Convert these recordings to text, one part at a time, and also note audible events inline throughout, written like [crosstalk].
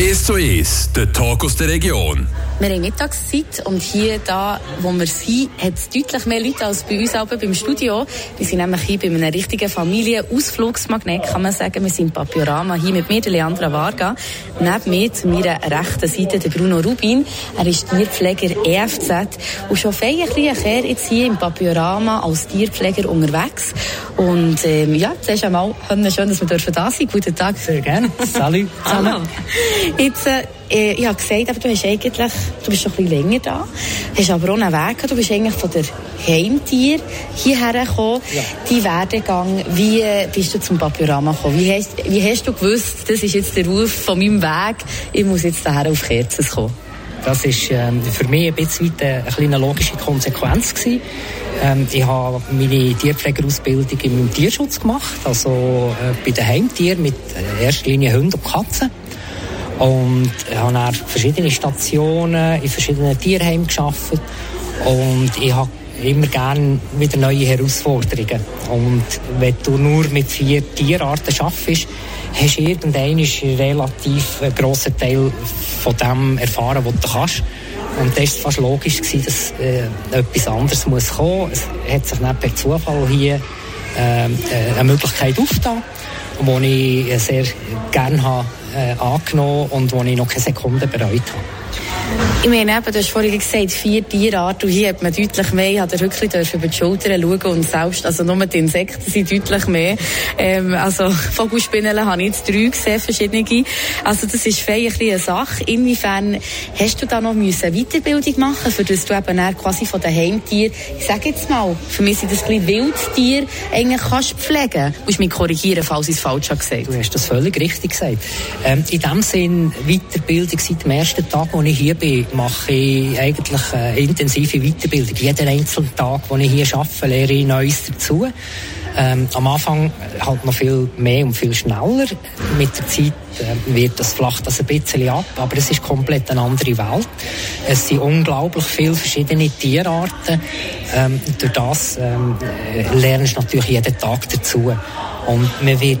1 zu 1, der Talk aus der Region. Wir haben Mittagszeit und hier, da, wo wir sind, hat es deutlich mehr Leute als bei uns aber beim Studio. Wir sind nämlich hier bei einem richtigen Familienausflugsmagnet, kann man sagen. Wir sind im Papiorama hier mit mir, der Leandra Varga. Neben mir, zu meiner rechten Seite, der Bruno Rubin. Er ist Tierpfleger EFZ und schon feierlich er jetzt hier im Papiorama als Tierpfleger unterwegs. Und ähm, ja, zuerst einmal, schön, dass wir dürfen da sein. Guten Tag. Sehr gerne. Salut [laughs] zusammen. Jetzt, äh, ich habe gesagt, aber du hast eigentlich, du bist schon ein bisschen länger da, hast aber auch einen Weg gehabt. Du bist eigentlich von der Heimtier hierher gekommen. Ja. Die Werdegang, wie bist du zum Papiorama gekommen? Wie hast, wie hast du gewusst, das ist jetzt der Ruf von meinem Weg, ich muss jetzt daher auf Kerzen kommen? Das ist ähm, für mich ein bisschen eine, eine logische Konsequenz gewesen. Ähm, ich habe meine Tierpflegerausbildung im Tierschutz gemacht, also äh, bei den Heimtieren mit äh, erster Linie Hunden und Katzen. Und ich habe dann verschiedene Stationen in verschiedenen Tierheimen geschafft. Und ich habe immer gerne wieder neue Herausforderungen. Und wenn du nur mit vier Tierarten arbeitest, hast du irgendwann einen relativ grossen Teil von dem erfahren, was du kannst. Und das war fast logisch, gewesen, dass äh, etwas anderes muss kommen. Es hat sich nicht per Zufall hier ähm, äh, eine Möglichkeit aufgetan, die ich sehr gerne habe, äh, angenommen und die ich noch keine Sekunde bereut habe. Ich meine, eben, du hast vorhin gesagt, vier Tierarten. Und hier hat man deutlich mehr. Ich durfte wirklich über die Schultern schauen. Und selbst, also nur die Insekten sind deutlich mehr. Ähm, also, Vogelspinnen habe ich jetzt drei gesehen, verschiedene. Also, das ist vielleicht eine Sache. Inwiefern hast du da noch müssen Weiterbildung machen, für das du eben quasi von den Heimtieren, ich sage jetzt mal, für mich sind das ein Wildtier, eigentlich kannst pflegen. Du musst mich korrigieren, falls ich es falsch habe gesagt. Du hast das völlig richtig gesagt. Ähm, in dem Sinn, Weiterbildung seit dem ersten Tag, als ich hier bin, mache ich eigentlich eine intensive Weiterbildung. Jeden einzelnen Tag, wo ich hier arbeite, lehre ich Neues dazu. Ähm, am Anfang halt noch viel mehr und viel schneller. Mit der Zeit äh, wird das flacht das ein bisschen ab, aber es ist komplett eine andere Welt. Es sind unglaublich viele verschiedene Tierarten. Ähm, durch das ähm, lernst du natürlich jeden Tag dazu. Und man wird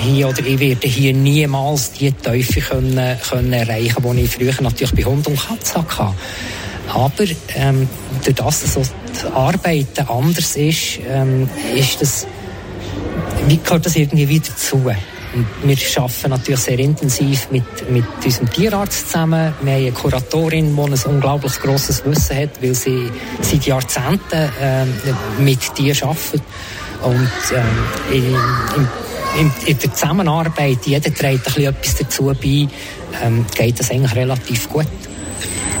hier, oder ich werde hier niemals die Teufel können, können erreichen, die ich früher natürlich bei Hund und Katze hatte. Aber ähm, durch das, dass so die Arbeit anders ist, ähm, ist das, wie gehört das irgendwie wieder zu? Und wir arbeiten natürlich sehr intensiv mit, mit unserem Tierarzt zusammen. Wir haben eine Kuratorin, die ein unglaublich grosses Wissen hat, weil sie seit Jahrzehnten äh, mit Tieren arbeitet. Und ähm, in, in, in, der Zusammenarbeit, jeder trägt ein bisschen etwas dazu bei, ähm, geht das eigentlich relativ gut.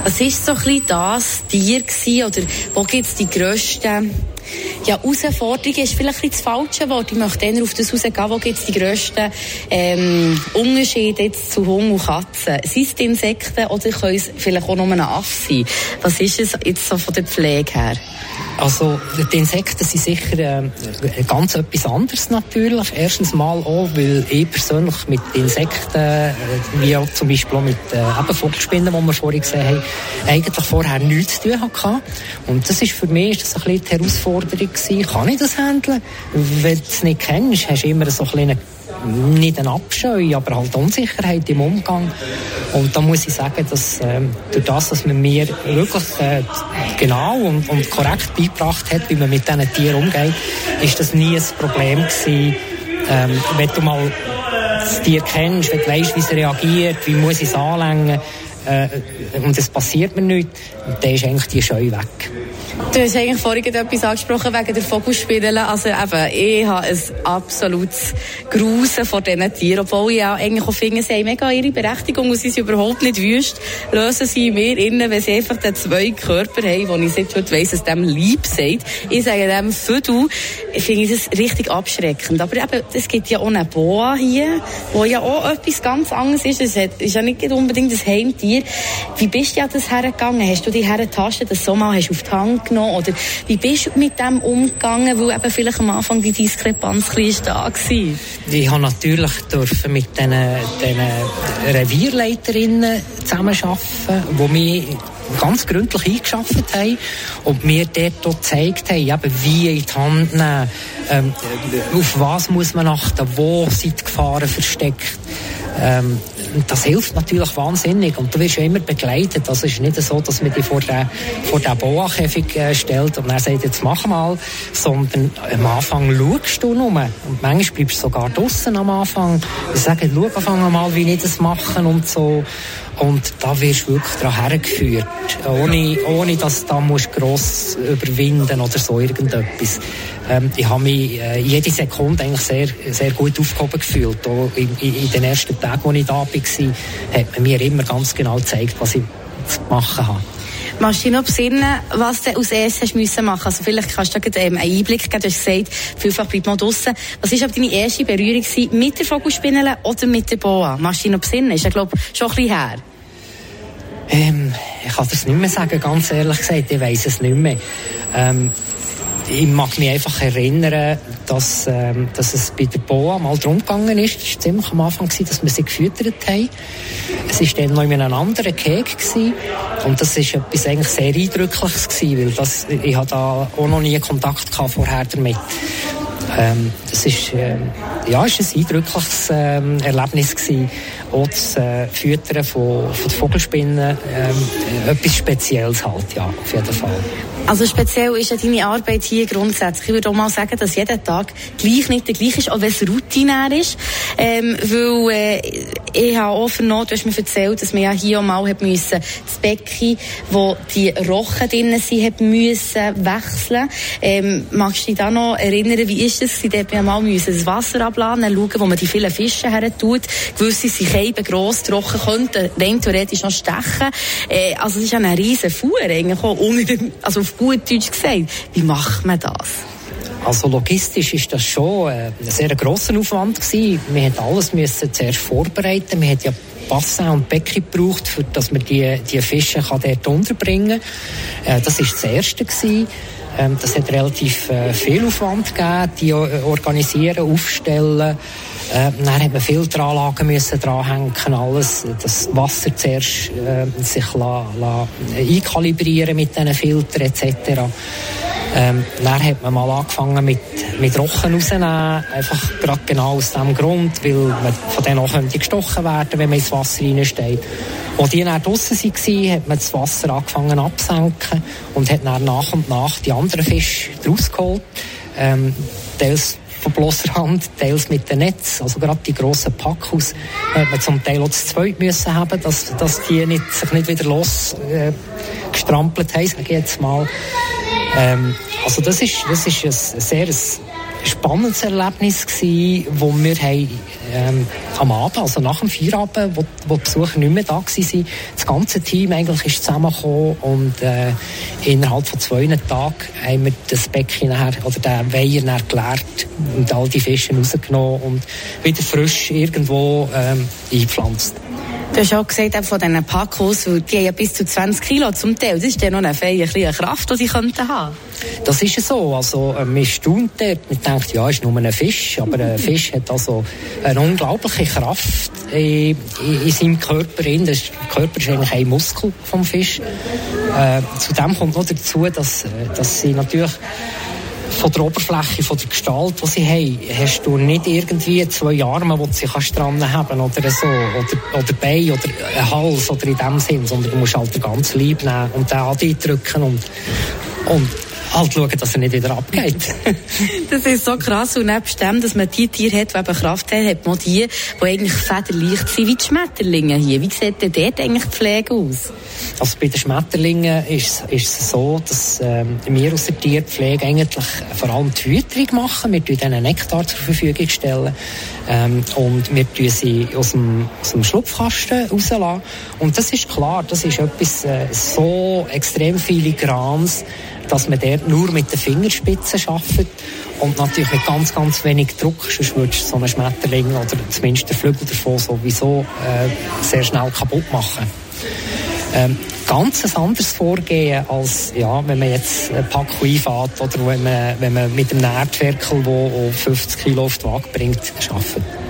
Was war so ein bisschen das Tier gewesen, oder wo gibt es die grössten ja, Herausforderungen ist vielleicht ein das falsche Wort. Ich möchte eher auf das rausgehen, wo gibt es die grössten ähm, Unterschiede jetzt zu Hund und Katzen? Sind es die Insekten oder können es vielleicht auch nur ein Aff sein? Was ist es jetzt so von der Pflege her? Also die Insekten sind sicher äh, ganz etwas anderes natürlich. Erstens mal auch, weil ich persönlich mit Insekten, äh, wie auch zum Beispiel auch mit äh, Vogelspinnen, die wir vorhin gesehen haben, eigentlich vorher nichts zu tun hatte. Und das ist für mich ist das ein bisschen die Herausforderung gewesen. Kann ich das handeln? Wenn du es nicht kennst, hast du immer so ein bisschen nicht ein Abscheu, aber halt Unsicherheit im Umgang. Und da muss ich sagen, dass ähm, durch das, dass man mir wirklich äh, genau und, und korrekt beigebracht hat, wie man mit diesen Tieren umgeht, ist das nie ein Problem gewesen. Ähm, wenn du mal das Tier kennst, wenn du weißt, wie es reagiert, wie muss ich es anlängen, äh, und es passiert mir nichts, dann ist eigentlich die Scheu weg. Du hast eigentlich vorhin etwas angesprochen wegen der Vogelspinne. Also eben, ich habe ein absolutes Grusen vor diesen Tieren, obwohl ich auch eigentlich auch finde, sie haben mega ihre Berechtigung und sie sind überhaupt nicht wüst. Lösen sie mir innen, wenn sie einfach den zwei Körper haben, wo ich seit heute weiss, dass dem lieb sagt. Ich sage dem Födu, finde ich das richtig abschreckend. Aber eben, es gibt ja auch eine Boa hier, wo ja auch etwas ganz anderes ist. Es ist ja nicht unbedingt ein Heimtier. Wie bist du ja das hergegangen? Hast du die hergetastet, das so mal hast auf die Hand genommen? Oder wie bist du mit dem umgegangen, weil eben vielleicht am Anfang die Diskrepanz ein da war? Ich habe natürlich dürfen mit diesen, diesen Revierleiterinnen zusammenarbeiten, die mich ganz gründlich eingeschafft haben und mir dort gezeigt haben, eben wie in die Hand nehmen, ähm, auf was muss man achten, wo sind die Gefahren versteckt Ähm, das hilft natürlich wahnsinnig und du wirst ja immer begleitet. Also es ist nicht so, dass man dich vor den, vor den Boa-Käfig äh, stellt und dann sagt, jetzt mach mal, sondern am Anfang schaust du nur und manchmal bleibst du sogar draußen am Anfang. Ich sage, schau fang mal, wie ich das mache und so. Und da wirst du wirklich daran hergeführt, ohne, ohne dass du da gross überwinden oder so irgendetwas. Ähm, ich habe mich äh, jede Sekunde eigentlich sehr, sehr gut aufgehoben gefühlt. Auch in, in, den ersten Tagen, als ich da war, hat man mir immer ganz genau gezeigt, was ich zu machen habe. Machst du dich noch besinnen, was du als erstes müssen machen Also vielleicht kannst du da ähm, einen Einblick geben. Du hast gesagt, vielfach bleibt man draussen. Was war deine erste Berührung mit der Vogelspinne oder mit der Boa? Machst du dich noch besinnen? Ist ja, glaube schon ein bisschen her. Ähm, ich kann das nicht mehr sagen, ganz ehrlich gesagt. Ich weiss es nicht mehr. Ähm, ich mag mich einfach erinnern, dass, ähm, dass es bei der Boa mal darum gegangen ist, es war ziemlich am Anfang, gewesen, dass wir sie gefüttert haben. Es war dann noch in einem anderen gewesen, und das war etwas eigentlich sehr Eindrückliches gewesen, weil das, ich hatte da auch noch nie Kontakt gehabt vorher damit. Ähm, das ist, ähm, ja, ist ein eindrückliches ähm, Erlebnis gewesen. Auch das äh, Füttern von, von Vogelspinnen, ähm, etwas Spezielles halt, ja, auf jeden Fall. Also speziell ist ja deine Arbeit hier grundsätzlich. Ich würde auch mal sagen, dass jeder Tag gleich nicht der gleiche ist, auch wenn es routinär ist. Ähm, weil äh, ich habe auch vernommen, du hast mir erzählt, dass man ja hier mal hat müssen, das Becken, wo die Rochen drinnen sind, hat müssen wechseln. Ähm, magst du dich da noch erinnern, wie ist das? Sie dort ja mal müssen das Wasser abladen, schauen, wo man die vielen Fische her tut. Gewisse sind eben gross, die Rochen könnten rein theoretisch noch stechen. Äh, also es ist ja eine riesen Fuhr eigentlich auch dem, also auf gut Deutsch gesagt. Wie macht man das? Also logistisch ist das schon äh, ein sehr grosser Aufwand gewesen. Wir mussten alles müssen zuerst vorbereiten. Wir ja Bassin und Becken gebraucht, für, dass man die, die Fische kann dort unterbringen kann. Äh, das war das Erste. Gewesen. Ähm, das hat relativ äh, viel Aufwand gegeben, die organisieren, aufstellen. Äh, dann hat man Filteranlagen müssen dranhängen, alles, das Wasser zuerst äh, sich la, la, einkalibrieren mit diesen Filtern etc. Ähm, dann hat man mal angefangen mit, mit Rochen rausnehmen, einfach gerade genau aus dem Grund, weil man von denen auch könnte gestochen werden, wenn man ins Wasser reinsteht. Als die dann draussen waren, hat man das Wasser angefangen abzusenken und hat dann nach und nach die anderen Fische rausgeholt. Ähm, von bloßer Hand, teils mit dem Netz. Also gerade die grossen Packhus hat man zum Teil auch zu zweit müssen haben, dass, dass die nicht, sich nicht wieder los äh, haben, sage ich jetzt mal. Ähm, also das ist, das ist ein sehr spannendes Erlebnis gewesen, wo wir haben, ähm, am Abend, also nach dem Feierabend, wo, wo die Besucher nicht mehr da waren, das ganze Team eigentlich ist zusammengekommen und äh, innerhalb von zwei Tagen haben wir das Becken nachher, oder den Weiher nachher geleert und all die Fische rausgenommen und wieder frisch irgendwo ähm, eingepflanzt. Du hast auch gesagt, von diesen Packos, die haben ja bis zu 20 Kilo zum Teil. Das ist ja noch eine feine Kraft, die sie könnten haben. Das ist so. Also, äh, man staunt dort. Man denkt, ja, ist nur ein Fisch. Aber ein [laughs] Fisch hat also eine unglaubliche Kraft in, in, in seinem Körper. Der Körper ist eigentlich ein Muskel vom Fisch. Äh, zudem kommt noch dazu, dass, äh, dass sie natürlich von der Oberfläche, von der Gestalt, die sie haben, hast du nicht irgendwie zwei Arme, die du sie kannst dran haben oder so, oder, oder Bein oder ein Hals oder in dem Sinn, sondern du musst halt den ganzen Leib nehmen und den andrücken und, und halt schauen, dass er nicht wieder abgeht. [laughs] das ist so krass. Und nebst dem, dass man die Tiere hat, die eben Kraft haben, hat man die, die eigentlich federleicht sind, wie die Schmetterlinge hier. Wie sieht denn dort eigentlich die Pflege aus? Also bei den Schmetterlingen ist, ist es so, dass ähm, wir aus der Tierpflege eigentlich vor allem die Fütterung machen. Wir stellen ihnen Nektar zur Verfügung stellen ähm, und wir tun sie aus dem, aus dem Schlupfkasten rauslassen. Und das ist klar, das ist etwas äh, so extrem filigrans, dass man dort nur mit den Fingerspitzen arbeitet und natürlich mit ganz, ganz wenig Druck, sonst würdest du so einen Schmetterling oder zumindest den Flügel davon sowieso äh, sehr schnell kaputt machen. Ähm, ganz ein anderes Vorgehen als ja, wenn man jetzt ein Pack einfährt oder wenn man, wenn man mit einem Nährtwerkel, der 50 Kilo auf die Waage bringt, arbeitet.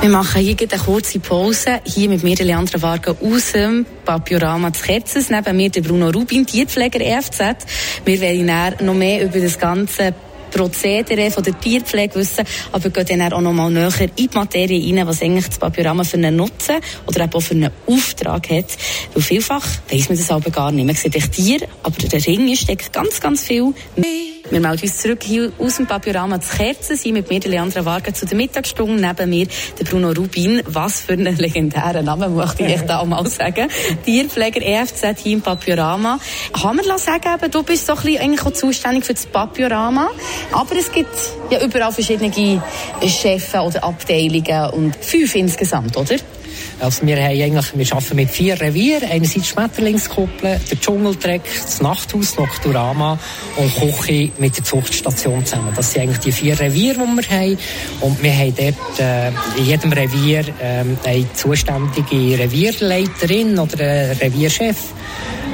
Wir machen hier eine kurze Pause. Hier mit mir, Leandra Varga, aus dem Papiorama des Kerzes. Neben mir der Bruno Rubin, Tierpfleger EFZ. Wir werden noch mehr über das ganze Prozedere von der Tierpflege wissen, aber gehen dann auch noch mal näher in die Materie rein, was eigentlich das Papiorama für einen Nutzen oder eben auch für einen Auftrag hat. Weil vielfach weiss man das aber gar nicht. Man sieht echt Tier, aber der Ring steckt ganz, ganz viel mehr. Wir melden uns zurück hier aus dem Papiorama zu Kerzen, sind mit mir, Leandra Varga, zu der Mittagsstunde. Neben mir der Bruno Rubin. Was für einen legendären Namen, möchte ich da mal sagen. [laughs] Tierpfleger EFZ hier im Papiorama. Kann man sagen, eben, du bist so ein bisschen eigentlich auch zuständig für das Papiorama. Aber es gibt ja überall verschiedene Chefs oder Abteilungen und fünf insgesamt, oder? Also wir, haben eigentlich, wir arbeiten mit vier Revieren. Einerseits Schmetterlingskuppel, der Dschungeltreck, das Nachthaus, Nocturama und Küche mit der Zuchtstation zusammen. Das sind eigentlich die vier Reviere, die wir haben. Und wir haben dort äh, in jedem Revier äh, eine zuständige Revierleiterin oder einen Revierchef.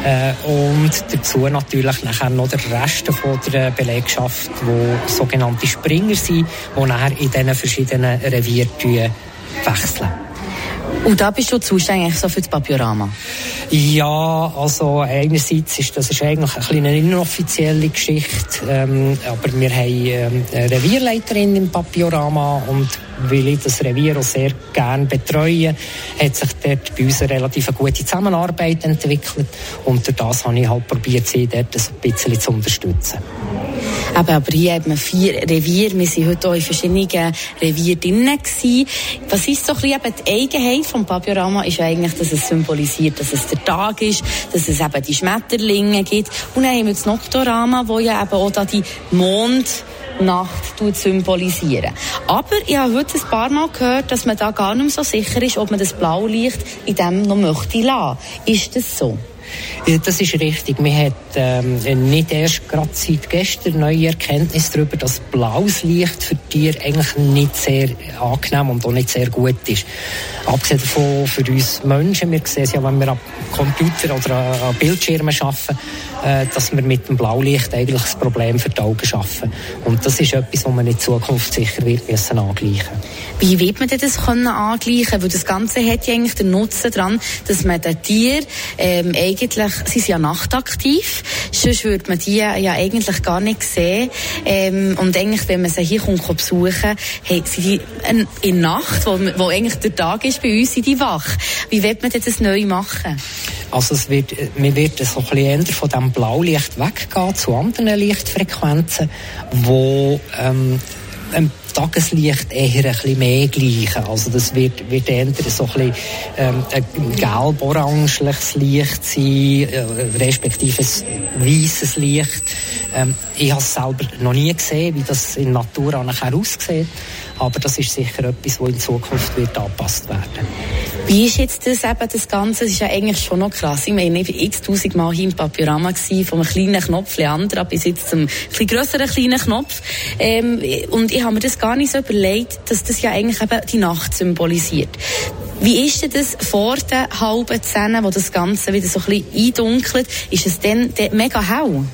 Äh, und dazu natürlich nachher noch der Rest von der Belegschaft, wo sogenannte Springer sind, die nachher in diesen verschiedenen Revieren wechseln. Und da bist du zuständig so für das Papiorama? Ja, also einerseits ist das ist eigentlich eine inoffizielle Geschichte, ähm, aber wir haben ähm, eine Revierleiterin im Papiorama und weil ich das Revier auch sehr gerne betreue, hat sich dort bei uns eine relativ gute Zusammenarbeit entwickelt und durch das habe ich halt probiert, sie dort ein bisschen zu unterstützen. Eben, aber hier hat man vier Revier. Wir sind heute auch in verschiedenen Revieren drinnen. Was ist so ein bisschen die Eigenheit vom Papiorama? Ist eigentlich, dass es symbolisiert, dass es der Tag ist, dass es eben die Schmetterlinge gibt. Und dann haben wir das Noctorama, wo ja eben auch da die Mond Nacht symbolisieren. Aber ich habe heute ein paar Mal gehört, dass man da gar nicht mehr so sicher ist, ob man das Blaulicht in dem noch möchte lassen. Ist das so? Das ist richtig. Man hat ähm, nicht erst gerade seit gestern neue Erkenntnis darüber, dass blaues Licht für Tiere eigentlich nicht sehr angenehm und auch nicht sehr gut ist. Abgesehen davon für uns Menschen, wir sehen es ja, wenn wir am Computer oder an Bildschirmen arbeiten, äh, dass wir mit dem Blaulicht eigentlich das Problem für die Augen schaffen. Und das ist etwas, was man in Zukunft sicher wird müssen angleichen Wie wird man das können angleichen? Weil das Ganze hat ja eigentlich den Nutzen daran, dass man den Tier ähm, eigentlich, sie sind ja nachtaktiv, sonst würde man die ja eigentlich gar nicht sehen. Ähm, und eigentlich, wenn man sie hier kommt, besuchen, hey, sind die in Nacht, wo, wo eigentlich der Tag ist, bei uns sind die wach. Wie wird man das neu machen? Also es wird, wir werden so ein von dem Blaulicht weggehen zu anderen Lichtfrequenzen, wo ähm, ähm, Tageslicht eher ein mehr gleichen. Also das wird, wird eher so ein ähm, ein gelb-orangeles Licht sein, äh, respektive ein weisses Licht. Ähm, ich habe es selber noch nie gesehen, wie das in Natur nachher aussieht. Aber das ist sicher etwas, das in Zukunft wird angepasst werden. Wie ist jetzt das eben, das Ganze? Das ist ja eigentlich schon noch krass. Ich meine, ich war x-tausend Mal hier im Papiorama gewesen, vom kleinen Knopf Leandra bis jetzt zum ein grösseren kleinen Knopf. Ähm, und ich habe mir das gar nicht so überlegt, dass das ja eigentlich eben die Nacht symbolisiert. Wie ist denn das vor der halben Zehn, wo das Ganze wieder so ein bisschen eindunkelt? Ist es dann mega hell?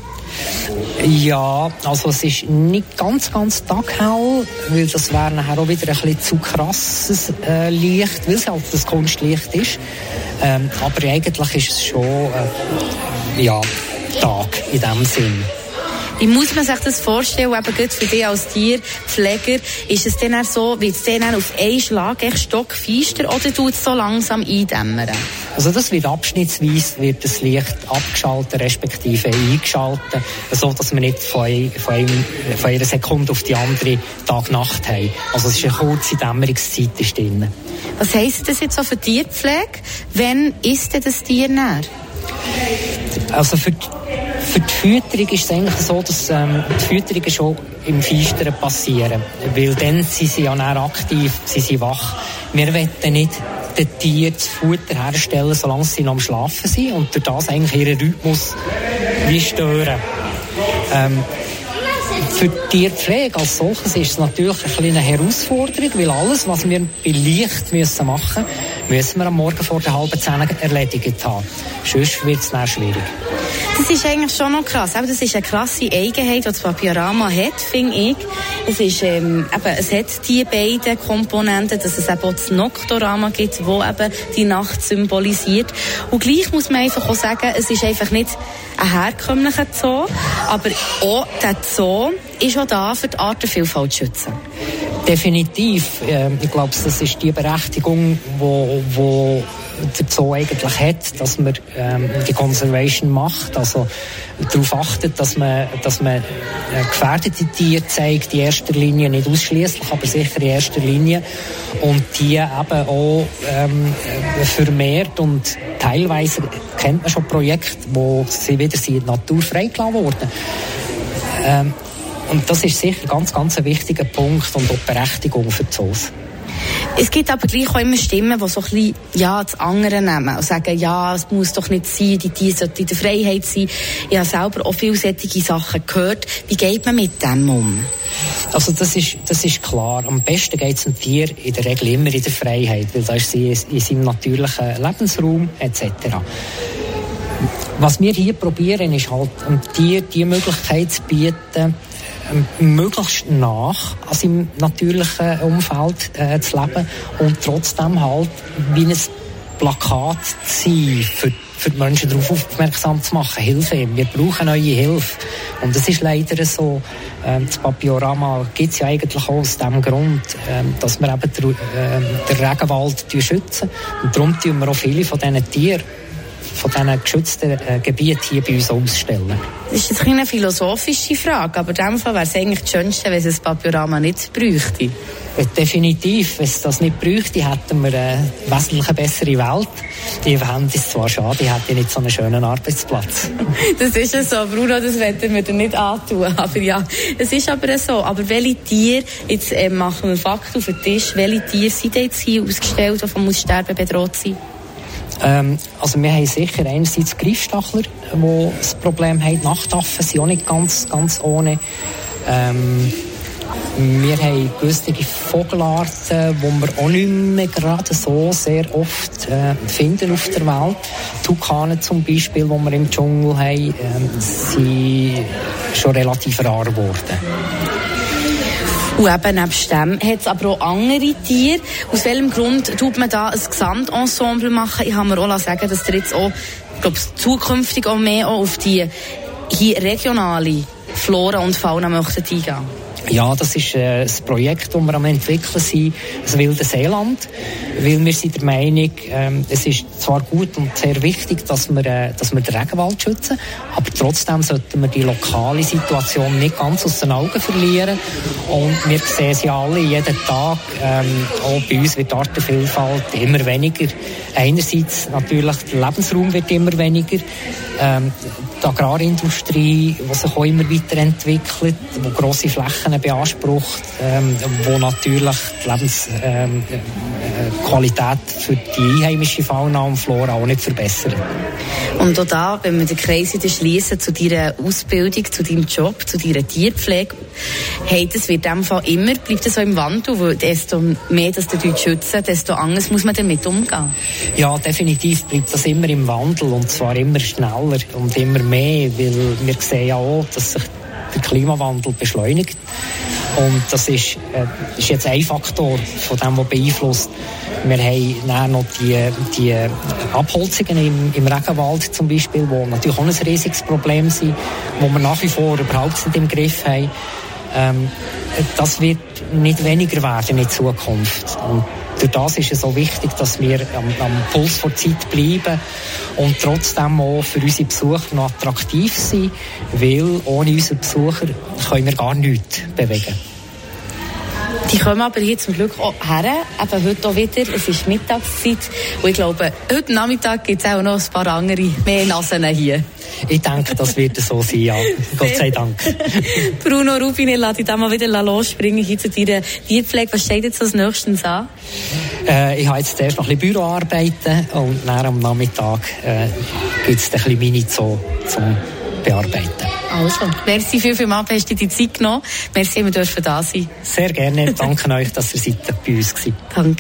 Ja, also es ist nicht ganz, ganz taghell, weil das wäre nachher auch wieder ein bisschen zu krasses äh, Licht, weil es halt das Kunstlicht ist. Ähm, aber eigentlich ist es schon, äh, ja, Tag in dem Sinn. Wie muss man sich das vorstellen, eben gerade für dich als Tierpfleger? Ist es dann so, wird es dann auf einen Schlag echt stockfeister oder tut es so langsam eindämmern? Also das wird abschnittsweise wird das Licht abgeschaltet, respektive eingeschaltet, so dass wir nicht von, von, einem, von einer Sekunde auf die andere Tag-Nacht haben. Also es ist eine kurze Dämmerungszeit ist drin. Was heisst das jetzt so für Tierpflege? Wann ist denn das Tier näher? Also für für die Fütterung ist es eigentlich so, dass ähm, die Fütterungen schon im Feisteren passieren. Weil dann sind sie ja näher aktiv, sie sind wach. Wir wollen nicht den Tieren das Futter herstellen, solange sie noch am Schlafen sind und durch das eigentlich ihren Rhythmus wie stören. Ähm, für die Tierpflege als solches ist es natürlich eine kleine Herausforderung, weil alles, was wir bei Licht müssen machen müssen, müssen wir am Morgen vor der halben Zehn erledigt haben. Sonst wird es dann schwierig. Das ist eigentlich schon noch krass. Aber das ist eine krasse Eigenheit, die das Papiorama hat, finde ich. Es, ist, ähm, eben, es hat die beiden Komponenten, dass es eben auch das Noctorama gibt, das eben die Nacht symbolisiert. Und gleich muss man einfach auch sagen, es ist einfach nicht ein herkömmlicher Zoo, aber auch der Zoo ist auch da, für die Artenvielfalt zu schützen. Definitiv. Ähm, ich glaube, das ist die Berechtigung, wo, wo der Zoo eigentlich hat, dass man ähm, die Conservation macht, also darauf achtet, dass man, dass man äh, gefährdete Tiere zeigt, in erster Linie, nicht ausschließlich, aber sicher in erster Linie und die eben auch ähm, vermehrt und teilweise kennt man schon Projekte, wo sie wieder in die Natur freigelassen wurden. Ähm, und das ist sicher ganz, ganz ein wichtiger Punkt und auch Berechtigung für die Zoos. Es gibt aber gleich auch immer Stimmen, die so ein bisschen, ja, das andere nehmen und sagen, ja, es muss doch nicht sein, die Tiere sollten in der Freiheit sein. Ich habe selber auch vielseitige Sachen gehört. Wie geht man mit dem um? Also das ist, das ist klar. Am besten geht es einem Tier in der Regel immer in der Freiheit, weil da ist sie in seinem natürlichen Lebensraum etc. Was wir hier probieren, ist halt, einem Tier die Möglichkeit zu bieten, möglichst nach an seinem natürlichen Umfeld äh, zu leben und trotzdem halt wie ein Plakat zu sein, für, für die Menschen darauf aufmerksam zu machen. Hilfe wir brauchen neue Hilfe. Und es ist leider so, ähm, das Papiorama gibt es ja eigentlich auch aus dem Grund, ähm, dass wir eben der, äh, den Regenwald schützen. Und darum tun wir auch viele von diesen Tieren von diesen geschützten äh, Gebieten hier bei uns ausstellen. Das ist eine philosophische Frage, aber in dem Fall wäre es eigentlich das Schönste, wenn es das Papiorama nicht bräuchte. Äh, definitiv. Wenn es das nicht bräuchte, hätten wir eine wesentlich bessere Welt. Die Welt ist zwar schade, die hätte nicht so einen schönen Arbeitsplatz. [laughs] das ist ja so, Bruno, das werden wir dir nicht antun. Aber ja, es ist aber so. Aber welche Tiere, jetzt äh, machen wir Fakten auf den Tisch, welche Tiere sind jetzt hier ausgestellt, die vom Aussterben bedroht sind? Ähm, also wir haben sicher einerseits Greifstachler, die das Problem haben. Nachtaffen sind auch nicht ganz, ganz ohne. Ähm, wir haben gewisse Vogelarten, die wir auch nicht mehr gerade so sehr oft äh, finden auf der Welt. Tukanen zum Beispiel, die wir im Dschungel haben, äh, sind schon relativ rar geworden. Und eben nebst dem hat es aber auch andere Tiere. Aus welchem Grund tut man da ein Gesamtensemble machen? Ich habe mir auch sagen, dass der jetzt auch, glaube zukünftig auch mehr auf die hier regionale Flora und Fauna möchten eingehen. Ja, das ist äh, das Projekt, das wir am entwickeln sind, das wilde Seeland, weil wir sind der Meinung, ähm, es ist zwar gut und sehr wichtig, dass wir, äh, dass wir den Regenwald schützen, aber trotzdem sollten wir die lokale Situation nicht ganz aus den Augen verlieren. Und wir sehen sie alle jeden Tag, ähm, auch bei uns wird die Artenvielfalt immer weniger. Einerseits natürlich, der Lebensraum wird immer weniger, ähm, die Agrarindustrie, die sich auch immer weiterentwickelt, die grosse Flächen beansprucht, ähm, wo natürlich die Lebensqualität ähm, äh, für die einheimische Fauna und Flora auch nicht verbessert. Und auch da, wenn wir den Kreis wieder schließen zu deiner Ausbildung, zu deinem Job, zu deiner Tierpflege, hey, das wird in dem Fall immer, bleibt das so im Wandel, weil desto mehr dass die Leute schützen, desto anders muss man damit umgehen. Ja, definitiv bleibt das immer im Wandel und zwar immer schneller und immer mehr, weil wir sehen ja auch, dass sich der Klimawandel beschleunigt. Und das ist, äh, ist jetzt ein Faktor von dem, der beeinflusst. Wir haben dann noch die, die Abholzungen im, im Regenwald zum Beispiel, die natürlich auch ein riesiges Problem sind, wo wir nach wie vor überhaupt nicht im Griff haben. Ähm, das wird nicht weniger werden in Zukunft. Und durch das ist es so wichtig, dass wir am, am Puls der Zeit bleiben und trotzdem auch für unsere Besucher noch attraktiv sind, weil ohne unsere Besucher können wir gar nichts bewegen. Die kommen aber hier zum Glück auch her, eben heute auch wieder. Es ist Mittagszeit und ich glaube, heute Nachmittag gibt es auch noch ein paar andere mehr Nasen hier. Ich denke, das wird so sein, ja. Gott sei Dank. [laughs] Bruno Rubin, ich lasse dich da mal wieder losspringen hier zu deiner Tierpflege. Was steht jetzt als nächstes an? Äh, ich habe jetzt zuerst noch ein bisschen Büroarbeiten und dann am Nachmittag äh, gibt es ein bisschen Mini-Zoo zum Bearbeiten. Also, merci viel, viel mal, hast du die Zeit genommen. Merci, wir dürfen da sein. Sehr gerne. Danke euch, dass ihr seid bei uns seid. Danke.